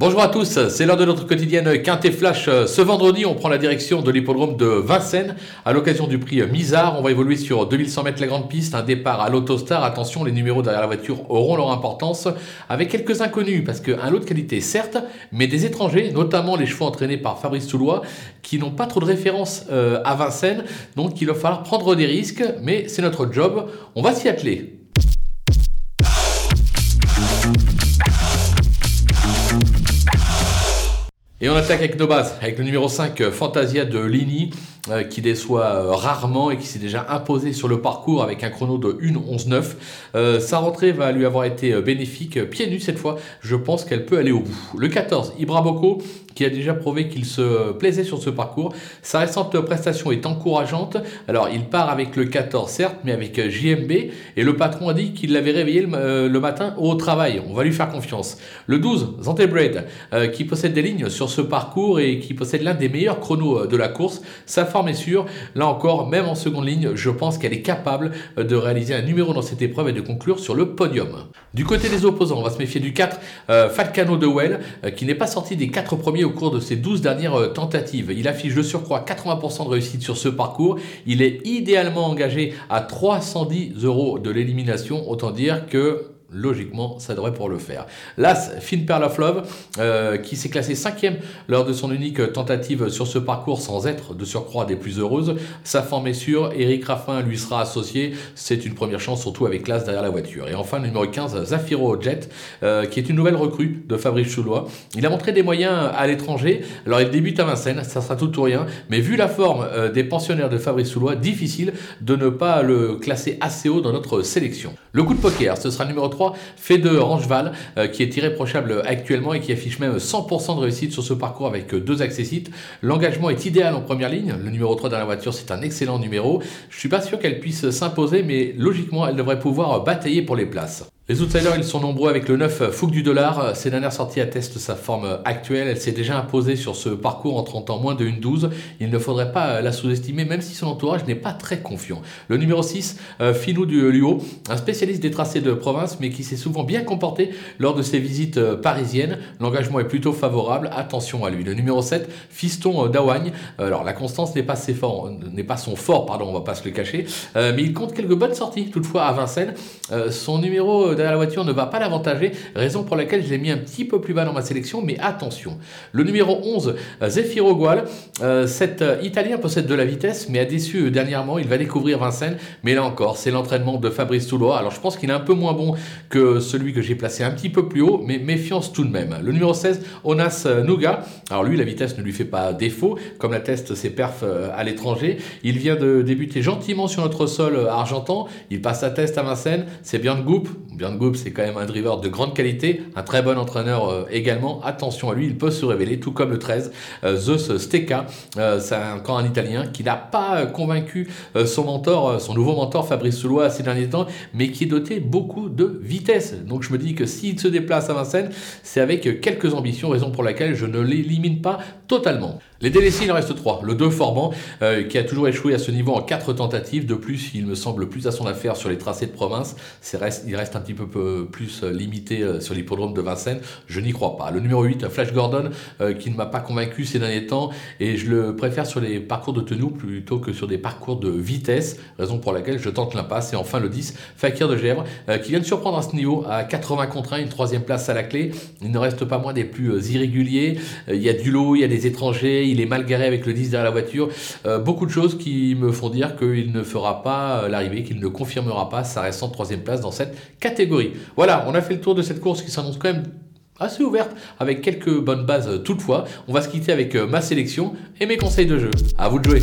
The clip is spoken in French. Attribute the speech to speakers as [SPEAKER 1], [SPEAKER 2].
[SPEAKER 1] Bonjour à tous, c'est l'heure de notre quotidienne Quintet Flash. Ce vendredi, on prend la direction de l'hippodrome de Vincennes à l'occasion du prix Misard. On va évoluer sur 2100 mètres la grande piste, un départ à l'autostar. Attention, les numéros derrière la voiture auront leur importance avec quelques inconnus parce qu'un lot de qualité, certes, mais des étrangers, notamment les chevaux entraînés par Fabrice Toulois, qui n'ont pas trop de référence euh, à Vincennes. Donc, il va falloir prendre des risques, mais c'est notre job. On va s'y atteler. Et on attaque avec nos bases, avec le numéro 5, Fantasia de Lini, euh, qui déçoit euh, rarement et qui s'est déjà imposé sur le parcours avec un chrono de 1.11.9. Euh, sa rentrée va lui avoir été bénéfique, pieds nus cette fois, je pense qu'elle peut aller au bout. Le 14, Ibra Boko, qui a déjà prouvé qu'il se plaisait sur ce parcours. Sa récente prestation est encourageante. Alors, il part avec le 14, certes, mais avec JMB. Et le patron a dit qu'il l'avait réveillé le, matin au travail. On va lui faire confiance. Le 12, Zantebred, qui possède des lignes sur ce parcours et qui possède l'un des meilleurs chronos de la course. Sa forme est sûre. Là encore, même en seconde ligne, je pense qu'elle est capable de réaliser un numéro dans cette épreuve et de conclure sur le podium. Du côté des opposants, on va se méfier du 4, euh, Falcano de Well, euh, qui n'est pas sorti des 4 premiers au cours de ses 12 dernières euh, tentatives. Il affiche de surcroît 80% de réussite sur ce parcours. Il est idéalement engagé à 310 euros de l'élimination. Autant dire que logiquement, ça devrait pour le faire. L'As, Finn Love, euh, qui s'est classé cinquième lors de son unique tentative sur ce parcours sans être de surcroît des plus heureuses. Sa forme est sûre, Eric Raffin lui sera associé. C'est une première chance, surtout avec l'As derrière la voiture. Et enfin, le numéro 15, Zafiro Jet, euh, qui est une nouvelle recrue de Fabrice Choulois. Il a montré des moyens à l'étranger. Alors, il débute à Vincennes, ça sera tout ou rien. Mais vu la forme euh, des pensionnaires de Fabrice Choulois, difficile de ne pas le classer assez haut dans notre sélection. Le coup de poker, ce sera numéro 3 fait de Rangeval, euh, qui est irréprochable actuellement et qui affiche même 100% de réussite sur ce parcours avec deux accessites. L'engagement est idéal en première ligne. Le numéro 3 dans la voiture, c'est un excellent numéro. Je suis pas sûr qu'elle puisse s'imposer, mais logiquement, elle devrait pouvoir batailler pour les places. Les outsiders, ils sont nombreux avec le 9 Fougue du Dollar. Ces dernières sorties attestent sa forme actuelle. Elle s'est déjà imposée sur ce parcours en 30 ans moins de 1-12. Il ne faudrait pas la sous-estimer, même si son entourage n'est pas très confiant. Le numéro 6, euh, Finou du Luo, un spécialiste des tracés de province, mais qui s'est souvent bien comporté lors de ses visites euh, parisiennes. L'engagement est plutôt favorable. Attention à lui. Le numéro 7, Fiston euh, d'Awagne. Alors, la constance n'est pas, n'est pas son fort, pardon, on va pas se le cacher. mais il compte quelques bonnes sorties, toutefois, à Vincennes. son numéro derrière la voiture ne va pas l'avantager, raison pour laquelle je l'ai mis un petit peu plus bas dans ma sélection, mais attention. Le numéro 11, Zefiro Gual, euh, cet euh, Italien possède de la vitesse, mais a déçu euh, dernièrement, il va découvrir Vincennes, mais là encore, c'est l'entraînement de Fabrice Toulois, alors je pense qu'il est un peu moins bon que celui que j'ai placé un petit peu plus haut, mais méfiance tout de même. Le numéro 16, Onas Nouga, alors lui, la vitesse ne lui fait pas défaut, comme l'attestent ses perfs à l'étranger, il vient de débuter gentiment sur notre sol argentan, il passe sa test à Vincennes, c'est bien de goupe, bien C'est quand même un driver de grande qualité, un très bon entraîneur euh, également. Attention à lui, il peut se révéler, tout comme le 13, euh, Zeus. Euh, c'est encore un Italien qui n'a pas convaincu son mentor, son nouveau mentor Fabrice Soulois ces derniers temps, mais qui est doté beaucoup de vitesse. Donc je me dis que s'il se déplace à Vincennes, c'est avec quelques ambitions, raison pour laquelle je ne l'élimine pas totalement. Les délaissés, il en reste 3. Le 2 Forban, qui a toujours échoué à ce niveau en 4 tentatives. De plus, il me semble plus à son affaire sur les tracés de province. Il reste un petit peu plus euh, limité euh, sur l'hippodrome de Vincennes, je n'y crois pas. Le numéro 8, Flash Gordon, euh, qui ne m'a pas convaincu ces derniers temps, et je le préfère sur les parcours de tenue plutôt que sur des parcours de vitesse, raison pour laquelle je tente l'impasse. Et enfin le 10, Fakir de Gèvres, qui vient de surprendre à ce niveau, à 80 contre 1, une troisième place à la clé. Il ne reste pas moins des plus irréguliers. Il y a du lot, il y a des étrangers, il est mal garé avec le 10 derrière la voiture. beaucoup de choses qui me font dire qu'il ne fera pas l'arrivée, qu'il ne confirmera pas sa récente troisième place dans cette catégorie. Voilà, on a fait le tour de cette course qui s'annonce quand même assez ouverte avec quelques bonnes bases euh, toutefois. On va se quitter avec euh, ma sélection et mes conseils de jeu. À vous de jouer.